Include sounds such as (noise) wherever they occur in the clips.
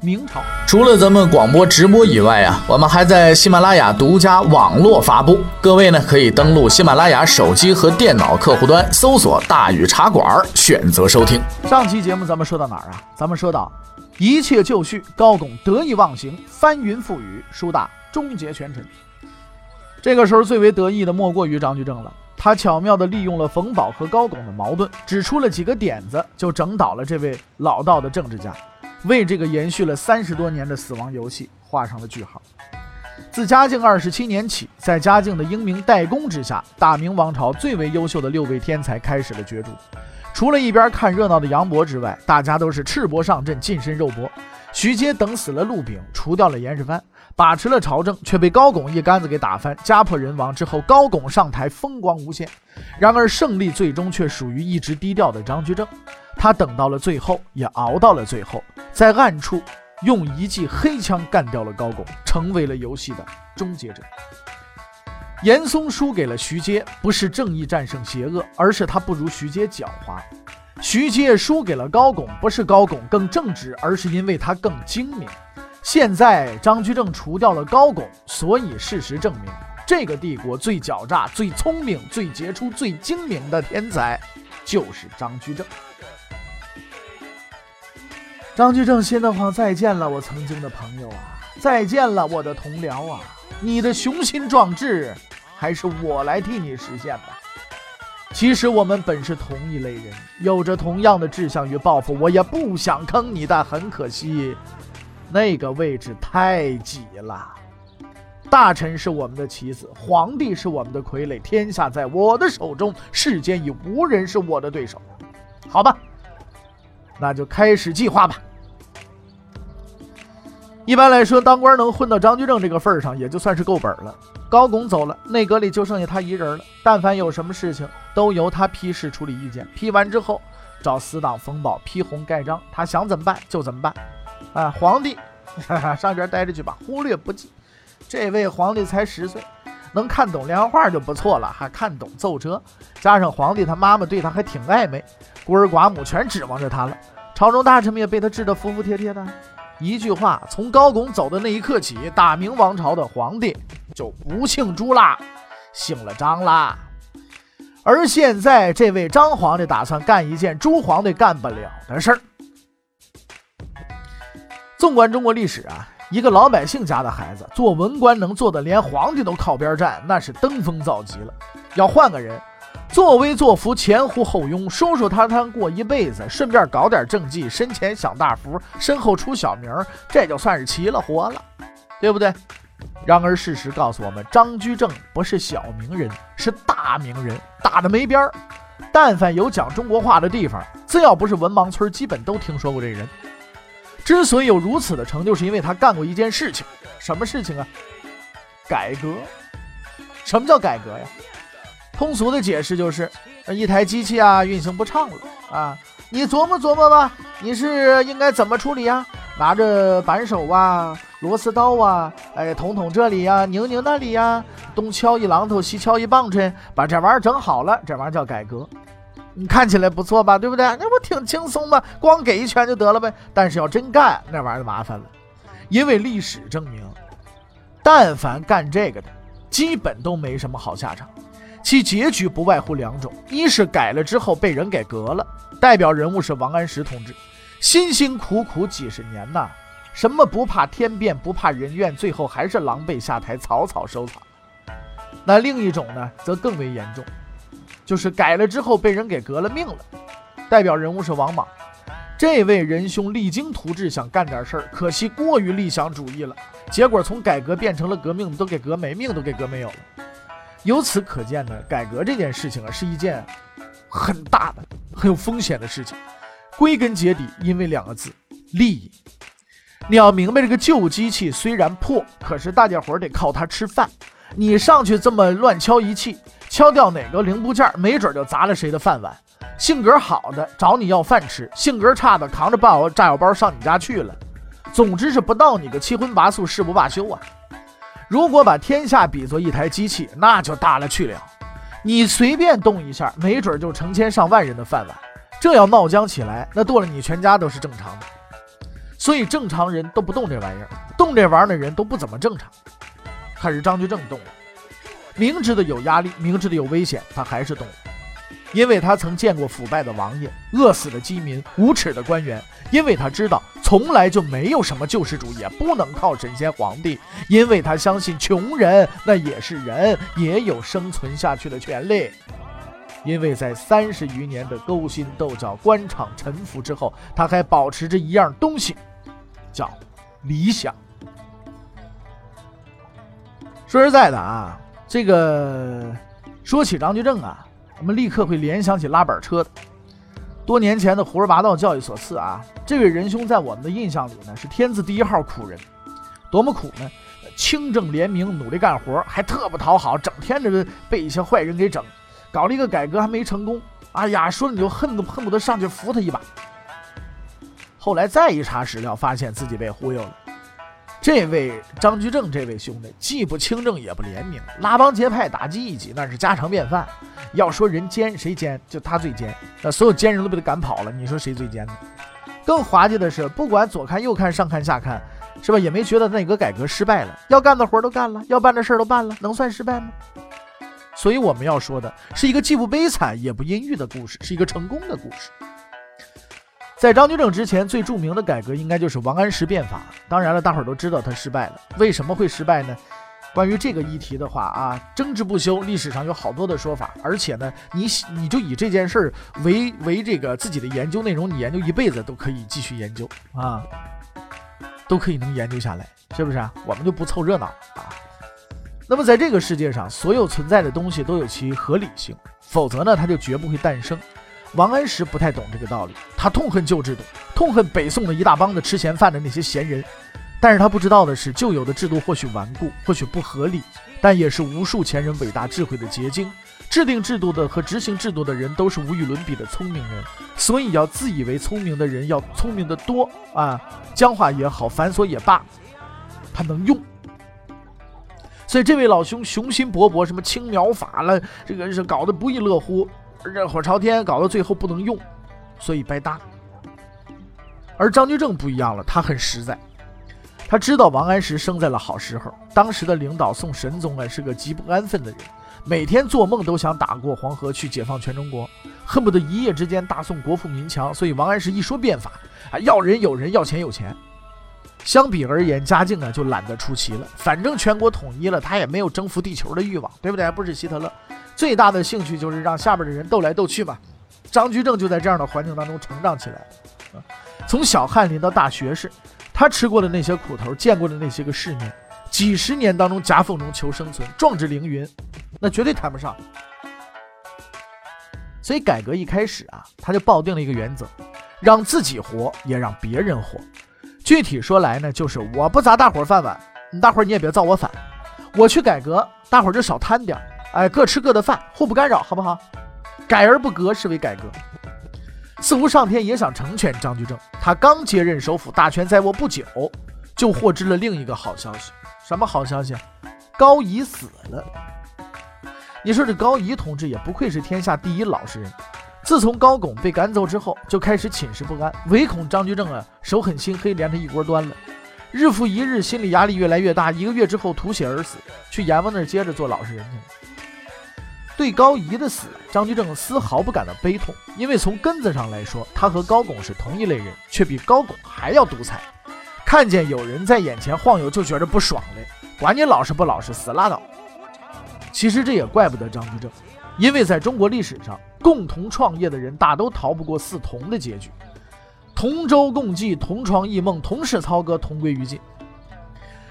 明朝除了咱们广播直播以外啊，我们还在喜马拉雅独家网络发布。各位呢可以登录喜马拉雅手机和电脑客户端，搜索“大禹茶馆”，选择收听。上期节目咱们说到哪儿啊？咱们说到一切就绪，高拱得意忘形，翻云覆雨，书大终结权臣。这个时候最为得意的莫过于张居正了。他巧妙地利用了冯保和高拱的矛盾，指出了几个点子，就整倒了这位老道的政治家。为这个延续了三十多年的死亡游戏画上了句号。自嘉靖二十七年起，在嘉靖的英明代工之下，大明王朝最为优秀的六位天才开始了角逐。除了一边看热闹的杨博之外，大家都是赤膊上阵，近身肉搏。徐阶等死了陆炳，除掉了严世蕃，把持了朝政，却被高拱一竿子给打翻，家破人亡之后，高拱上台，风光无限。然而胜利最终却属于一直低调的张居正。他等到了最后，也熬到了最后，在暗处用一记黑枪干掉了高拱，成为了游戏的终结者。严嵩输给了徐阶，不是正义战胜邪恶，而是他不如徐阶狡猾。徐阶输给了高拱，不是高拱更正直，而是因为他更精明。现在张居正除掉了高拱，所以事实证明，这个帝国最狡诈、最聪明、最杰出、最精明的天才，就是张居正。张居正心的慌，再见了，我曾经的朋友啊！再见了，我的同僚啊！你的雄心壮志，还是我来替你实现吧。其实我们本是同一类人，有着同样的志向与抱负。我也不想坑你，但很可惜，那个位置太挤了。大臣是我们的棋子，皇帝是我们的傀儡，天下在我的手中，世间已无人是我的对手。好吧，那就开始计划吧。一般来说，当官能混到张居正这个份儿上，也就算是够本了。高拱走了，内阁里就剩下他一人了。但凡有什么事情，都由他批示处理意见。批完之后，找死党冯保批红盖章，他想怎么办就怎么办。啊，皇帝哈哈 (laughs) 上边待着去吧，忽略不计。这位皇帝才十岁，能看懂连环画就不错了，还看懂奏折。加上皇帝他妈妈对他还挺暧昧，孤儿寡母全指望着他了。朝中大臣们也被他治得服服帖帖的。一句话，从高拱走的那一刻起，大明王朝的皇帝就不姓朱啦，姓了张啦。而现在，这位张皇帝打算干一件朱皇帝干不了的事儿。纵观中国历史啊，一个老百姓家的孩子做文官，能做的连皇帝都靠边站，那是登峰造极了。要换个人。作威作福，前呼后拥，舒舒坦坦过一辈子，顺便搞点政绩，身前享大福，身后出小名，这就算是齐了活了，对不对？然而事实告诉我们，张居正不是小名人，是大名人，大的没边儿。但凡有讲中国话的地方，只要不是文盲村，基本都听说过这人。之所以有如此的成就，是因为他干过一件事情。什么事情啊？改革。什么叫改革呀？通俗的解释就是，一台机器啊运行不畅了啊，你琢磨琢磨吧，你是应该怎么处理呀？拿着扳手啊、螺丝刀啊，哎，捅捅这里呀，拧拧那里呀，东敲一榔头，西敲一棒槌，把这玩意儿整好了，这玩意儿叫改革。你看起来不错吧？对不对？那不挺轻松吗？光给一拳就得了呗。但是要真干，那玩意儿就麻烦了，因为历史证明，但凡干这个的，基本都没什么好下场。其结局不外乎两种：一是改了之后被人给革了，代表人物是王安石同志，辛辛苦苦几十年呐，什么不怕天变不怕人怨，最后还是狼狈下台，草草收场。那另一种呢，则更为严重，就是改了之后被人给革了命了，代表人物是王莽，这位仁兄励精图治，想干点事儿，可惜过于理想主义了，结果从改革变成了革命，都给革没，命都给革没有了。由此可见呢，改革这件事情啊，是一件很大的、很有风险的事情。归根结底，因为两个字：利益。你要明白，这个旧机器虽然破，可是大家伙得靠它吃饭。你上去这么乱敲一气，敲掉哪个零部件，没准就砸了谁的饭碗。性格好的找你要饭吃，性格差的扛着炸药炸药包上你家去了。总之是不到你个七荤八素誓不罢休啊！如果把天下比作一台机器，那就大了去了。你随便动一下，没准就成千上万人的饭碗。这要闹僵起来，那剁了你全家都是正常的。所以正常人都不动这玩意儿，动这玩意儿的人都不怎么正常。可是张居正动了，明知道有压力，明知道有危险，他还是动了。因为他曾见过腐败的王爷、饿死的饥民、无耻的官员；因为他知道从来就没有什么救世主，也不能靠神仙皇帝；因为他相信穷人那也是人，也有生存下去的权利。因为在三十余年的勾心斗角、官场沉浮之后，他还保持着一样东西，叫理想。说实在的啊，这个说起张居正啊。我们立刻会联想起拉板车的。多年前的胡说八道教育所赐啊，这位仁兄在我们的印象里呢是天字第一号苦人，多么苦呢？清正廉明，努力干活，还特不讨好，整天这被一些坏人给整，搞了一个改革还没成功。哎呀，说你就恨都恨不得上去扶他一把。后来再一查史料，发现自己被忽悠了。这位张居正，这位兄弟既不清正也不廉明，拉帮结派打击异己那是家常便饭。要说人奸谁奸，就他最奸。那所有奸人都被他赶跑了，你说谁最奸呢？更滑稽的是，不管左看右看上看下看，是吧？也没觉得内阁改革失败了，要干的活都干了，要办的事都办了，能算失败吗？所以我们要说的是一个既不悲惨也不阴郁的故事，是一个成功的故事。在张居正之前，最著名的改革应该就是王安石变法。当然了，大伙儿都知道他失败了。为什么会失败呢？关于这个议题的话啊，争执不休，历史上有好多的说法。而且呢，你你就以这件事儿为为这个自己的研究内容，你研究一辈子都可以继续研究啊，都可以能研究下来，是不是啊？我们就不凑热闹啊。那么在这个世界上，所有存在的东西都有其合理性，否则呢，它就绝不会诞生。王安石不太懂这个道理，他痛恨旧制度，痛恨北宋的一大帮子吃闲饭的那些闲人。但是他不知道的是，旧有的制度或许顽固，或许不合理，但也是无数前人伟大智慧的结晶。制定制度的和执行制度的人都是无与伦比的聪明人，所以要自以为聪明的人要聪明的多啊！僵化也好，繁琐也罢，他能用。所以这位老兄雄心勃勃，什么青苗法了，这个是搞得不亦乐乎。热火朝天，搞到最后不能用，所以白搭。而张居正不一样了，他很实在，他知道王安石生在了好时候。当时的领导宋神宗啊，是个极不安分的人，每天做梦都想打过黄河去解放全中国，恨不得一夜之间大宋国富民强。所以王安石一说变法啊，要人有人，要钱有钱。相比而言，嘉靖呢就懒得出奇了，反正全国统一了，他也没有征服地球的欲望，对不对？不是希特勒。最大的兴趣就是让下边的人斗来斗去嘛。张居正就在这样的环境当中成长起来，从小翰林到大学士，他吃过的那些苦头，见过的那些个世面，几十年当中夹缝中求生存，壮志凌云，那绝对谈不上。所以改革一开始啊，他就抱定了一个原则，让自己活，也让别人活。具体说来呢，就是我不砸大伙儿饭碗，大伙儿你也别造我反。我去改革，大伙儿就少贪点儿。哎，各吃各的饭，互不干扰，好不好？改而不革是为改革。似乎上天也想成全张居正，他刚接任首辅，大权在握不久，就获知了另一个好消息。什么好消息？高仪死了。你说这高仪同志也不愧是天下第一老实人。自从高拱被赶走之后，就开始寝食不安，唯恐张居正啊手狠心黑，连他一锅端了。日复一日，心理压力越来越大，一个月之后吐血而死，去阎王那儿接着做老实人去了。对高仪的死，张居正丝毫不感到悲痛，因为从根子上来说，他和高拱是同一类人，却比高拱还要独裁。看见有人在眼前晃悠，就觉着不爽嘞，管你老实不老实，死拉倒。其实这也怪不得张居正，因为在中国历史上，共同创业的人大都逃不过四同的结局：同舟共济，同床异梦，同室操戈，同归于尽。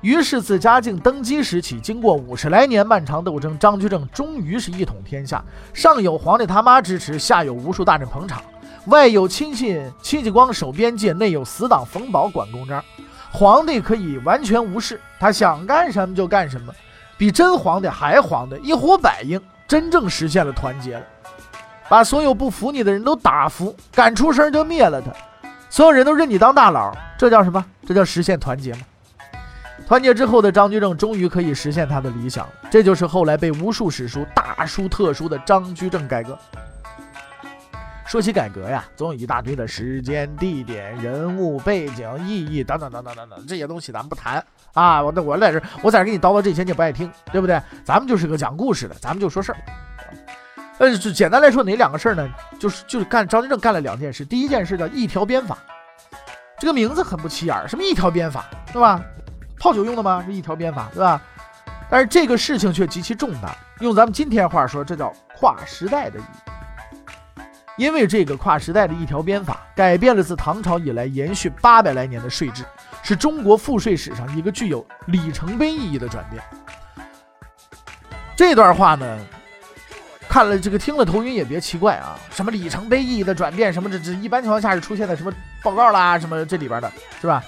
于是自嘉靖登基时起，经过五十来年漫长斗争，张居正终于是一统天下。上有皇帝他妈支持，下有无数大臣捧场，外有亲信戚继光守边界，内有死党冯保管公章。皇帝可以完全无视，他想干什么就干什么，比真皇帝还皇帝，一呼百应，真正实现了团结了，把所有不服你的人都打服，敢出声就灭了他，所有人都认你当大佬，这叫什么？这叫实现团结吗？团结之后的张居正终于可以实现他的理想，这就是后来被无数史书大书特书的张居正改革。说起改革呀，总有一大堆的时间、地点、人物、背景、意义等等等等等等这些东西，咱们不谈啊。我我在这，我在这给你叨叨这些，你不爱听，对不对？咱们就是个讲故事的，咱们就说事儿。呃，就简单来说，哪两个事儿呢？就是就是干张居正干了两件事。第一件事叫一条鞭法，这个名字很不起眼，什么一条鞭法，对吧？泡酒用的吗？是一条鞭法，对吧？但是这个事情却极其重大，用咱们今天话说，这叫跨时代的意义。因为这个跨时代的一条鞭法，改变了自唐朝以来延续八百来年的税制，是中国赋税史上一个具有里程碑意义的转变。这段话呢，看了这个听了头晕也别奇怪啊，什么里程碑意义的转变，什么这这一般情况下是出现在什么报告啦，什么这里边的，是吧？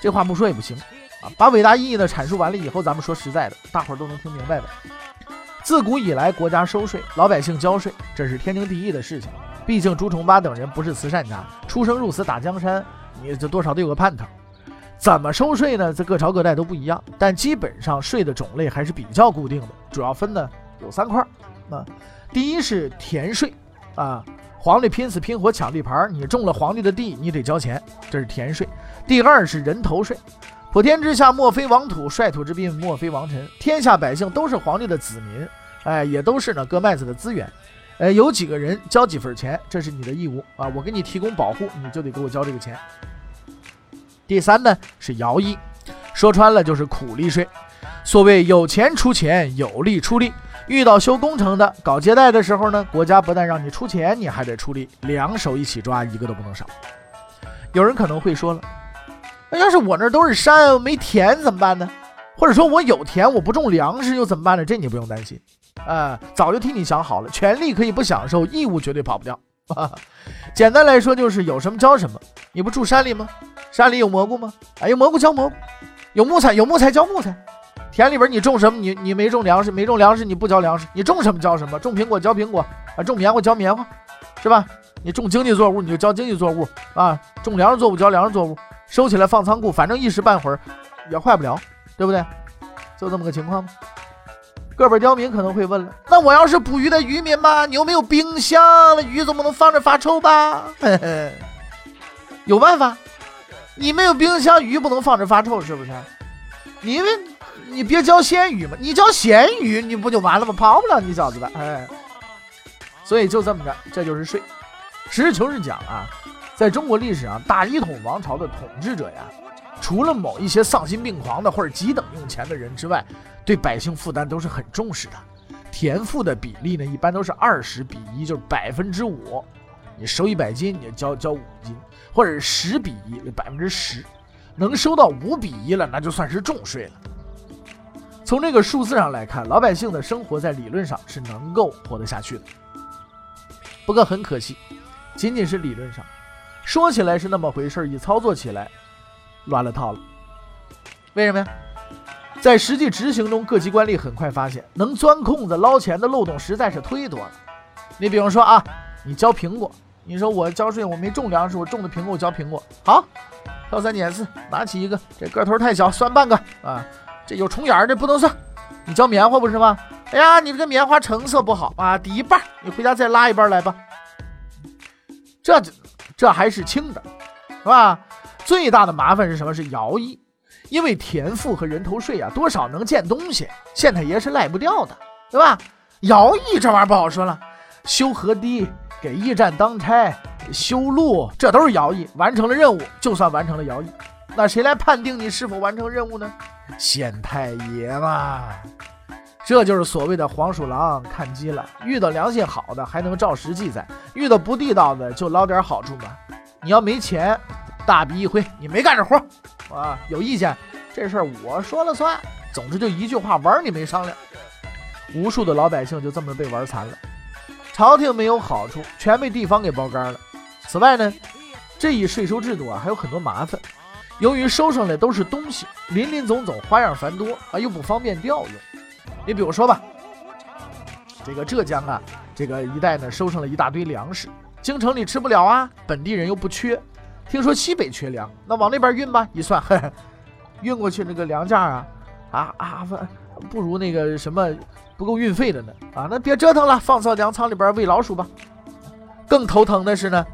这话不说也不行啊！把伟大意义呢阐述完了以后，咱们说实在的，大伙儿都能听明白的。自古以来，国家收税，老百姓交税，这是天经地义的事情。毕竟朱重八等人不是慈善家，出生入死打江山，你这多少得有个盼头。怎么收税呢？这各朝各代都不一样，但基本上税的种类还是比较固定的，主要分呢有三块。啊，第一是田税，啊，皇帝拼死拼活抢地盘，你种了皇帝的地，你得交钱，这是田税。第二是人头税，普天之下莫非王土，率土之滨莫非王臣，天下百姓都是皇帝的子民，哎，也都是呢割麦子的资源。呃，有几个人交几份钱，这是你的义务啊！我给你提供保护，你就得给我交这个钱。第三呢是徭役，说穿了就是苦力税。所谓有钱出钱，有力出力。遇到修工程的、搞接待的时候呢，国家不但让你出钱，你还得出力，两手一起抓，一个都不能少。有人可能会说了，那要是我那都是山没田怎么办呢？或者说我有田我不种粮食又怎么办呢？这你不用担心。啊，早就替你想好了，权利可以不享受，义务绝对跑不掉。(laughs) 简单来说就是有什么交什么。你不住山里吗？山里有蘑菇吗？哎，有蘑菇交蘑菇，有木材有木材交木材。田里边你种什么？你你没种粮食，没种粮食你不交粮食。你种什么交什么？种苹果交苹果啊，种棉花交棉花，是吧？你种经济作物你就交经济作物啊，种粮食作物交粮食作物，收起来放仓库，反正一时半会儿也坏不了，对不对？就这么个情况？个本刁民可能会问了，那我要是捕鱼的渔民吧，你又没有冰箱？那鱼总不能放着发臭吧？有办法，你没有冰箱，鱼不能放着发臭，是不是？你们，你别交鲜鱼嘛，你交咸鱼，你不就完了吗？跑不了你小子的，哎。所以就这么着，这就是税。实事求是讲啊，在中国历史上，大一统王朝的统治者呀。除了某一些丧心病狂的或者急等用钱的人之外，对百姓负担都是很重视的。田赋的比例呢，一般都是二十比一，就是百分之五。你收一百斤，你就交交五斤，或者是十比一，百分之十。能收到五比一了，那就算是重税了。从这个数字上来看，老百姓的生活在理论上是能够活得下去的。不过很可惜，仅仅是理论上，说起来是那么回事儿，一操作起来。乱了套了，为什么呀？在实际执行中，各级官吏很快发现，能钻空子捞钱的漏洞实在是忒多了。你比方说啊，你交苹果，你说我交税，我没种粮食，我种的苹果，我交苹果。好，挑三拣四，拿起一个，这个头太小，算半个啊。这有虫眼儿的不能算。你交棉花不是吗？哎呀，你这个棉花成色不好啊，抵一半，你回家再拉一半来吧。这这还是轻的，是吧？最大的麻烦是什么？是徭役，因为田赋和人头税啊，多少能见东西，县太爷是赖不掉的，对吧？徭役这玩意儿不好说了，修河堤、给驿站当差、修路，这都是徭役。完成了任务，就算完成了徭役。那谁来判定你是否完成任务呢？县太爷嘛。这就是所谓的黄鼠狼看鸡了，遇到良心好的还能照实记载，遇到不地道的就捞点好处嘛。你要没钱。大笔一挥，你没干这活啊？有意见？这事儿我说了算。总之就一句话，玩你没商量。无数的老百姓就这么被玩残了，朝廷没有好处，全被地方给包干了。此外呢，这一税收制度啊还有很多麻烦，由于收上来都是东西，林林总总，花样繁多啊，又不方便调用。你比如说吧，这个浙江啊，这个一带呢收上了一大堆粮食，京城里吃不了啊，本地人又不缺。听说西北缺粮，那往那边运吧。一算，嘿，(laughs) 运过去那个粮价啊，啊啊不如那个什么不够运费的呢啊，那别折腾了，放到粮仓里边喂老鼠吧。更头疼的是呢，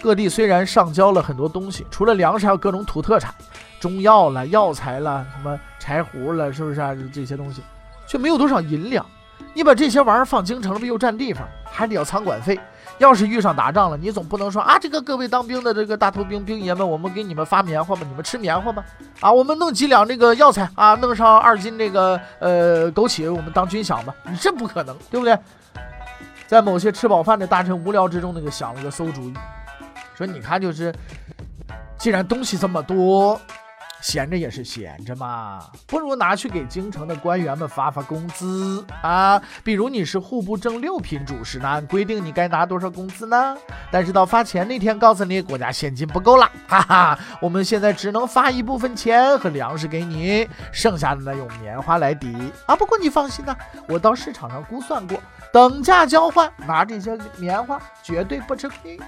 各地虽然上交了很多东西，除了粮食，还有各种土特产，中药了、药材了、什么柴胡了，是不是啊？这些东西，却没有多少银两。你把这些玩意儿放京城了，又占地方，还得要仓管费。要是遇上打仗了，你总不能说啊，这个各位当兵的这个大头兵兵爷们，我们给你们发棉花吧，你们吃棉花吧。啊，我们弄几两这个药材啊，弄上二斤这个呃枸杞，我们当军饷吧。你这不可能，对不对？在某些吃饱饭的大臣无聊之中，那个想了个馊主意，说你看就是，既然东西这么多。闲着也是闲着嘛，不如拿去给京城的官员们发发工资啊。比如你是户部正六品主事，那按规定你该拿多少工资呢？但是到发钱那天，告诉你国家现金不够了，(laughs) 哈哈，我们现在只能发一部分钱和粮食给你，剩下的呢用棉花来抵啊。不过你放心呐，我到市场上估算过，等价交换，拿这些棉花绝对不吃亏。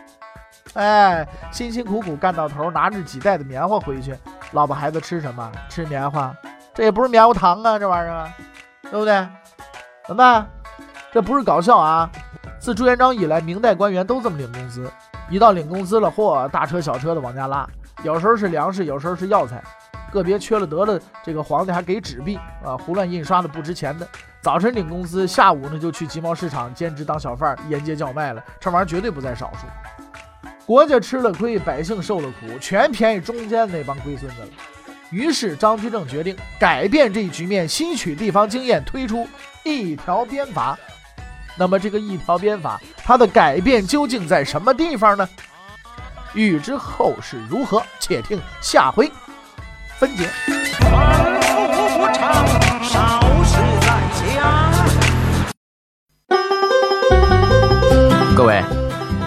哎，辛辛苦苦干到头，拿着几袋的棉花回去。老婆孩子吃什么？吃棉花，这也不是棉花糖啊，这玩意儿，对不对？怎么办？这不是搞笑啊！自朱元璋以来，明代官员都这么领工资。一到领工资了，嚯，大车小车的往家拉，有时候是粮食，有时候是药材，个别缺了德的，这个皇帝还给纸币啊，胡乱印刷的不值钱的。早晨领工资，下午呢就去集贸市场兼职当小贩，沿街叫卖了，这玩意儿绝对不在少数。国家吃了亏，百姓受了苦，全便宜中间那帮龟孙子了。于是张居正决定改变这一局面，吸取地方经验，推出一条鞭法。那么这个一条鞭法，它的改变究竟在什么地方呢？欲知后事如何，且听下回分解。各位。